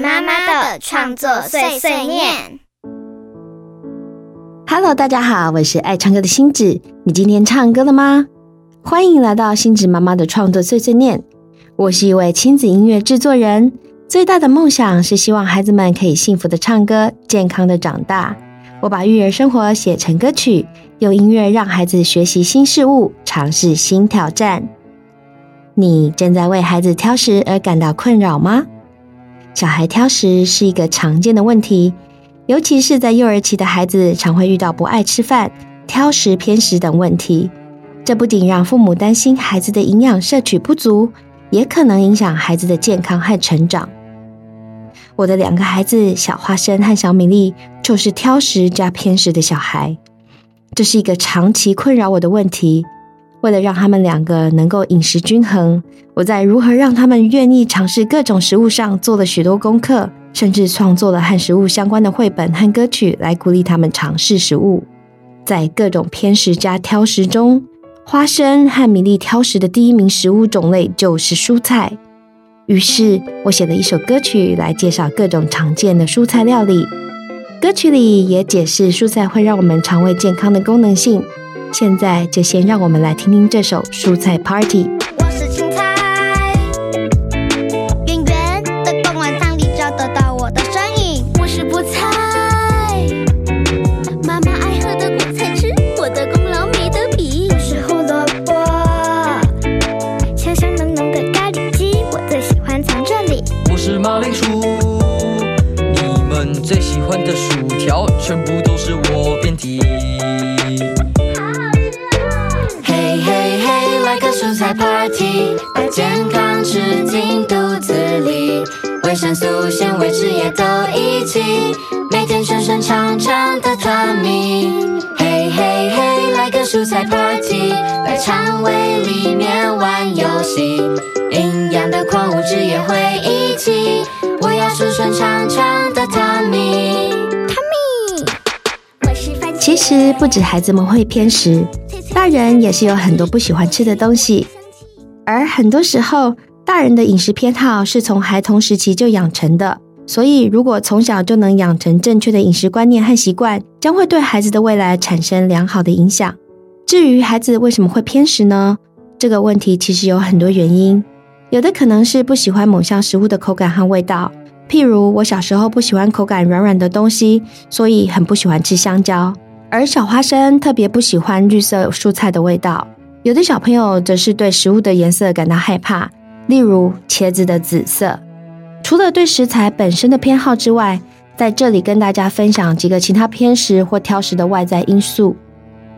妈妈的创作碎碎念。Hello，大家好，我是爱唱歌的星子。你今天唱歌了吗？欢迎来到星子妈妈的创作碎碎念。我是一位亲子音乐制作人，最大的梦想是希望孩子们可以幸福的唱歌，健康的长大。我把育儿生活写成歌曲，用音乐让孩子学习新事物，尝试新挑战。你正在为孩子挑食而感到困扰吗？小孩挑食是一个常见的问题，尤其是在幼儿期的孩子，常会遇到不爱吃饭、挑食、偏食等问题。这不仅让父母担心孩子的营养摄取不足，也可能影响孩子的健康和成长。我的两个孩子小花生和小米粒就是挑食加偏食的小孩，这是一个长期困扰我的问题。为了让他们两个能够饮食均衡，我在如何让他们愿意尝试各种食物上做了许多功课，甚至创作了和食物相关的绘本和歌曲来鼓励他们尝试食物。在各种偏食加挑食中，花生和米粒挑食的第一名食物种类就是蔬菜。于是我写了一首歌曲来介绍各种常见的蔬菜料理，歌曲里也解释蔬菜会让我们肠胃健康的功能性。现在就先让我们来听听这首蔬菜 Party。维生素、纤维、汁液都一起，每天顺顺畅畅的 tummy。嘿嘿嘿，来个蔬菜 party，在肠胃里面玩游戏，营养的矿物质也会一起，我要顺顺畅畅的 tummy。我是番茄其实不止孩子们会偏食，大人也是有很多不喜欢吃的东西。而很多时候，大人的饮食偏好是从孩童时期就养成的，所以如果从小就能养成正确的饮食观念和习惯，将会对孩子的未来产生良好的影响。至于孩子为什么会偏食呢？这个问题其实有很多原因，有的可能是不喜欢某项食物的口感和味道，譬如我小时候不喜欢口感软软的东西，所以很不喜欢吃香蕉。而小花生特别不喜欢绿色蔬菜的味道，有的小朋友则是对食物的颜色感到害怕，例如茄子的紫色。除了对食材本身的偏好之外，在这里跟大家分享几个其他偏食或挑食的外在因素。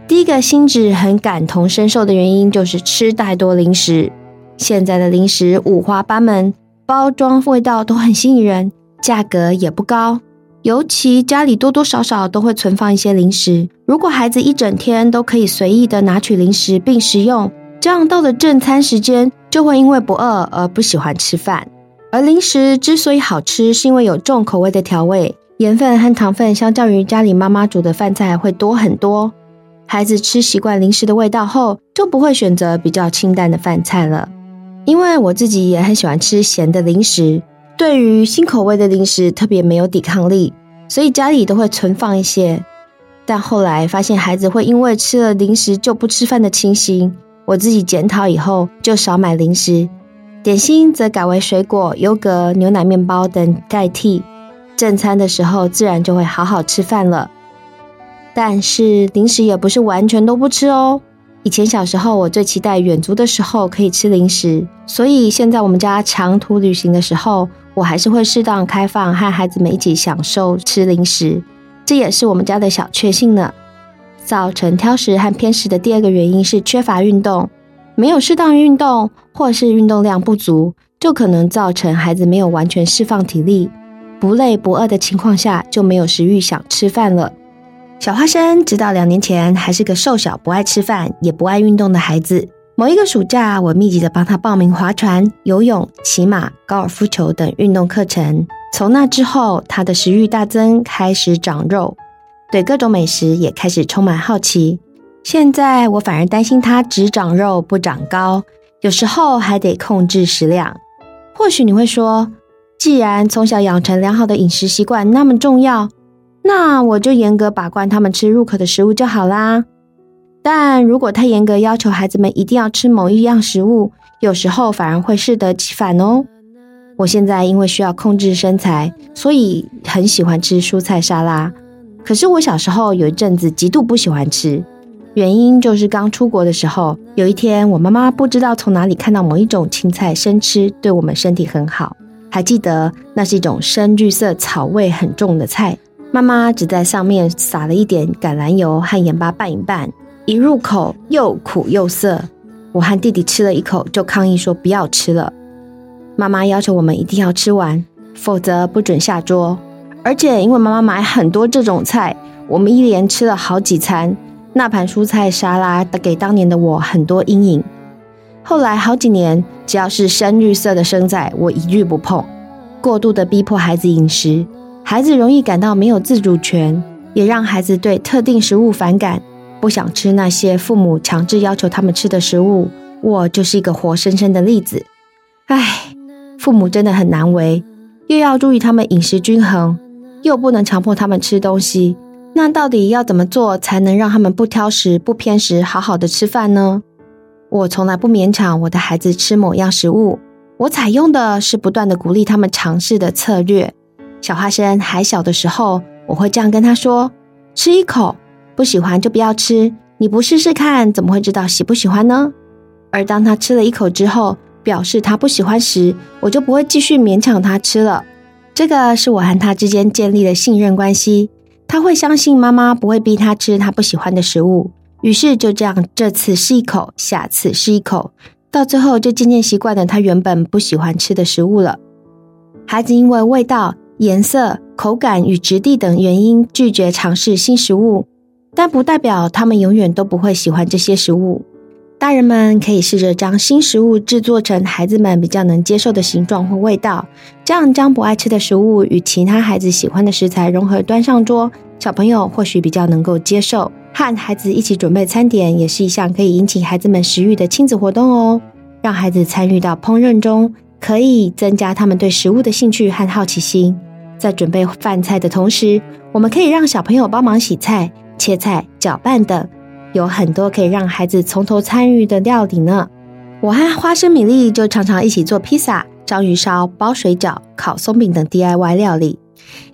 第一个，心智很感同身受的原因就是吃太多零食。现在的零食五花八门，包装味道都很吸引人，价格也不高。尤其家里多多少少都会存放一些零食，如果孩子一整天都可以随意的拿取零食并食用，这样到了正餐时间就会因为不饿而不喜欢吃饭。而零食之所以好吃，是因为有重口味的调味，盐分和糖分相较于家里妈妈煮的饭菜会多很多。孩子吃习惯零食的味道后，就不会选择比较清淡的饭菜了。因为我自己也很喜欢吃咸的零食。对于新口味的零食特别没有抵抗力，所以家里都会存放一些。但后来发现孩子会因为吃了零食就不吃饭的情形，我自己检讨以后就少买零食，点心则改为水果、优格、牛奶面包等代替。正餐的时候自然就会好好吃饭了。但是零食也不是完全都不吃哦。以前小时候，我最期待远足的时候可以吃零食，所以现在我们家长途旅行的时候，我还是会适当开放和孩子们一起享受吃零食，这也是我们家的小确幸呢。造成挑食和偏食的第二个原因是缺乏运动，没有适当运动或是运动量不足，就可能造成孩子没有完全释放体力，不累不饿的情况下就没有食欲想吃饭了。小花生直到两年前还是个瘦小、不爱吃饭也不爱运动的孩子。某一个暑假，我密集的帮他报名划船、游泳、骑马、高尔夫球等运动课程。从那之后，他的食欲大增，开始长肉，对各种美食也开始充满好奇。现在我反而担心他只长肉不长高，有时候还得控制食量。或许你会说，既然从小养成良好的饮食习惯那么重要，那我就严格把关他们吃入口的食物就好啦。但如果太严格要求孩子们一定要吃某一样食物，有时候反而会适得其反哦。我现在因为需要控制身材，所以很喜欢吃蔬菜沙拉。可是我小时候有一阵子极度不喜欢吃，原因就是刚出国的时候，有一天我妈妈不知道从哪里看到某一种青菜生吃对我们身体很好，还记得那是一种深绿色、草味很重的菜。妈妈只在上面撒了一点橄榄油和盐巴拌一拌，一入口又苦又涩。我和弟弟吃了一口就抗议说不要吃了。妈妈要求我们一定要吃完，否则不准下桌。而且因为妈妈买很多这种菜，我们一连吃了好几餐。那盘蔬菜沙拉给当年的我很多阴影。后来好几年，只要是深绿色的生菜，我一律不碰。过度的逼迫孩子饮食，孩子容易感到没有自主权，也让孩子对特定食物反感，不想吃那些父母强制要求他们吃的食物。我就是一个活生生的例子。唉，父母真的很难为，又要注意他们饮食均衡。又不能强迫他们吃东西，那到底要怎么做才能让他们不挑食、不偏食，好好的吃饭呢？我从来不勉强我的孩子吃某样食物，我采用的是不断的鼓励他们尝试的策略。小花生还小的时候，我会这样跟他说：“吃一口，不喜欢就不要吃。你不试试看，怎么会知道喜不喜欢呢？”而当他吃了一口之后，表示他不喜欢时，我就不会继续勉强他吃了。这个是我和他之间建立的信任关系，他会相信妈妈不会逼他吃他不喜欢的食物，于是就这样，这次试一口，下次试一口，到最后就渐渐习惯了他原本不喜欢吃的食物了。孩子因为味道、颜色、口感与质地等原因拒绝尝试新食物，但不代表他们永远都不会喜欢这些食物。大人们可以试着将新食物制作成孩子们比较能接受的形状或味道，这样将不爱吃的食物与其他孩子喜欢的食材融合端上桌，小朋友或许比较能够接受。和孩子一起准备餐点也是一项可以引起孩子们食欲的亲子活动哦。让孩子参与到烹饪中，可以增加他们对食物的兴趣和好奇心。在准备饭菜的同时，我们可以让小朋友帮忙洗菜、切菜、搅拌等。有很多可以让孩子从头参与的料理呢。我和花生米粒就常常一起做披萨、章鱼烧、包水饺、烤松饼等 DIY 料理。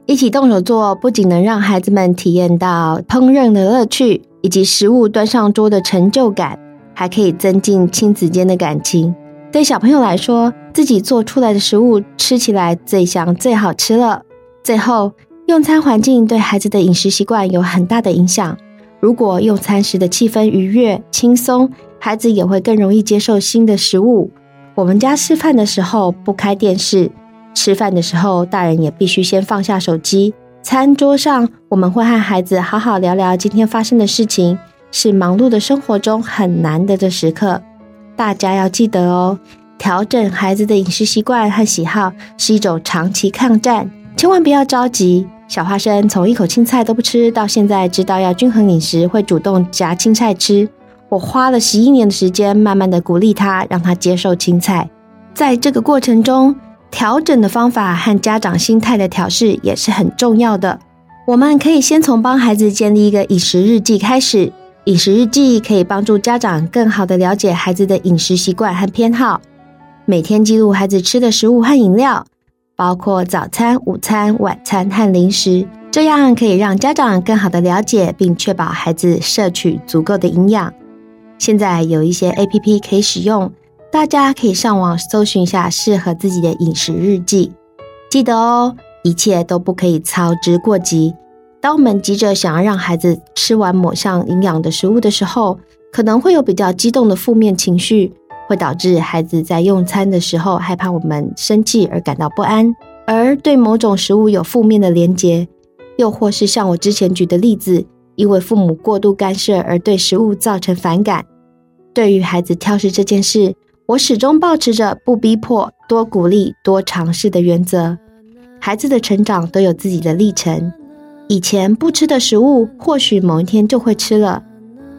一起动手做，不仅能让孩子们体验到烹饪的乐趣，以及食物端上桌的成就感，还可以增进亲子间的感情。对小朋友来说，自己做出来的食物吃起来最香、最好吃了。最后，用餐环境对孩子的饮食习惯有很大的影响。如果用餐时的气氛愉悦、轻松，孩子也会更容易接受新的食物。我们家吃饭的时候不开电视，吃饭的时候大人也必须先放下手机。餐桌上我们会和孩子好好聊聊今天发生的事情，是忙碌的生活中很难得的时刻。大家要记得哦，调整孩子的饮食习惯和喜好是一种长期抗战，千万不要着急。小花生从一口青菜都不吃到现在知道要均衡饮食，会主动夹青菜吃。我花了十一年的时间，慢慢的鼓励他，让他接受青菜。在这个过程中，调整的方法和家长心态的调试也是很重要的。我们可以先从帮孩子建立一个饮食日记开始。饮食日记可以帮助家长更好的了解孩子的饮食习惯和偏好，每天记录孩子吃的食物和饮料。包括早餐、午餐、晚餐和零食，这样可以让家长更好的了解，并确保孩子摄取足够的营养。现在有一些 A P P 可以使用，大家可以上网搜寻一下适合自己的饮食日记。记得哦，一切都不可以操之过急。当我们急着想要让孩子吃完某项营养的食物的时候，可能会有比较激动的负面情绪。会导致孩子在用餐的时候害怕我们生气而感到不安，而对某种食物有负面的连结，又或是像我之前举的例子，因为父母过度干涉而对食物造成反感。对于孩子挑食这件事，我始终保持着不逼迫、多鼓励、多尝试的原则。孩子的成长都有自己的历程，以前不吃的食物，或许某一天就会吃了。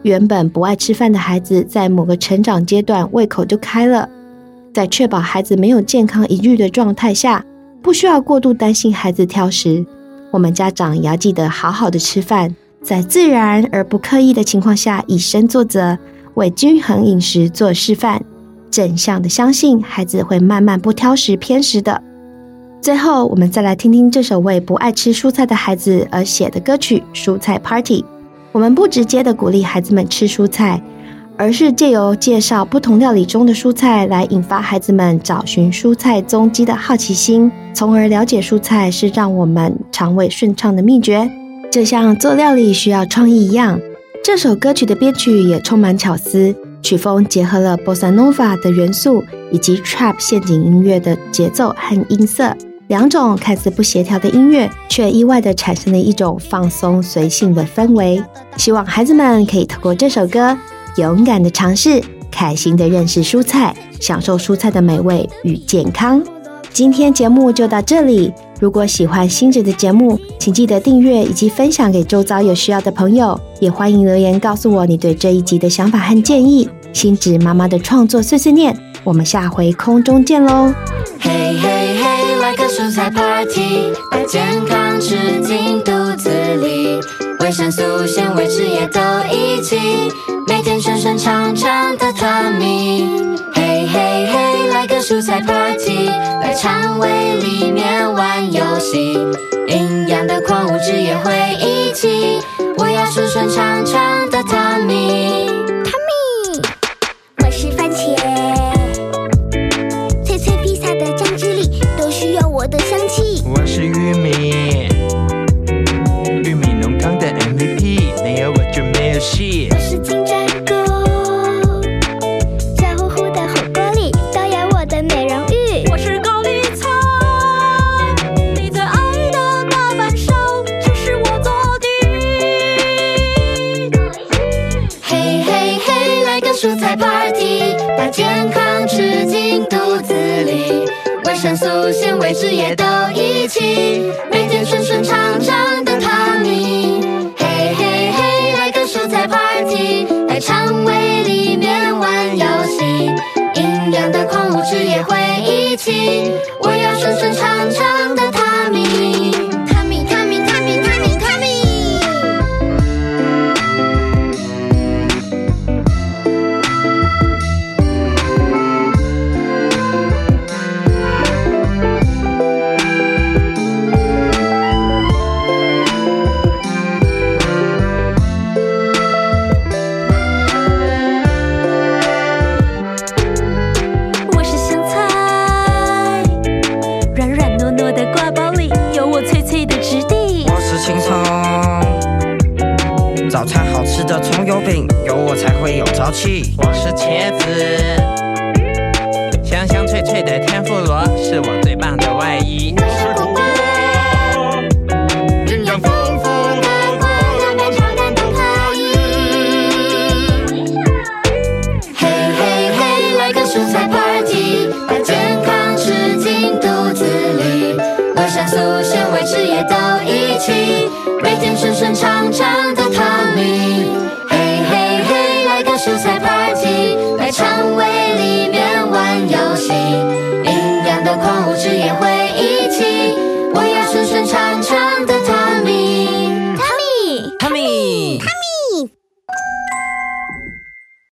原本不爱吃饭的孩子，在某个成长阶段胃口就开了。在确保孩子没有健康疑虑的状态下，不需要过度担心孩子挑食。我们家长也要记得好好的吃饭，在自然而不刻意的情况下以身作则，为均衡饮食做示范。正向的相信孩子会慢慢不挑食偏食的。最后，我们再来听听这首为不爱吃蔬菜的孩子而写的歌曲《蔬菜 Party》。我们不直接的鼓励孩子们吃蔬菜。而是借由介绍不同料理中的蔬菜，来引发孩子们找寻蔬菜踪迹的好奇心，从而了解蔬菜是让我们肠胃顺畅的秘诀。就像做料理需要创意一样，这首歌曲的编曲也充满巧思，曲风结合了 bossa nova 的元素以及 trap 陷阱音乐的节奏和音色，两种看似不协调的音乐，却意外的产生了一种放松随性的氛围。希望孩子们可以透过这首歌。勇敢的尝试，开心的认识蔬菜，享受蔬菜的美味与健康。今天节目就到这里。如果喜欢星子的节目，请记得订阅以及分享给周遭有需要的朋友。也欢迎留言告诉我你对这一集的想法和建议。星子妈妈的创作碎碎念，我们下回空中见喽！嘿嘿，来个蔬菜 party，把健康吃进肚子里，维生素、纤维、脂液都一起。每天顺顺畅畅的汤米，嘿嘿嘿，来个蔬菜 party，在肠胃里面玩游戏，营养的矿物质也会一起，我要顺顺畅畅的。汤米，蔬菜 party，把健康吃进肚子里，维生素、纤维、汁液都一起，每天顺顺畅畅的汤米。嘿嘿嘿，来个蔬菜 party，在肠胃里面玩游戏，营养的矿物质也会一起，我要顺顺畅畅的葱油饼，有我才会有朝气。我是茄子，香香脆脆的天妇罗是我最棒的外衣。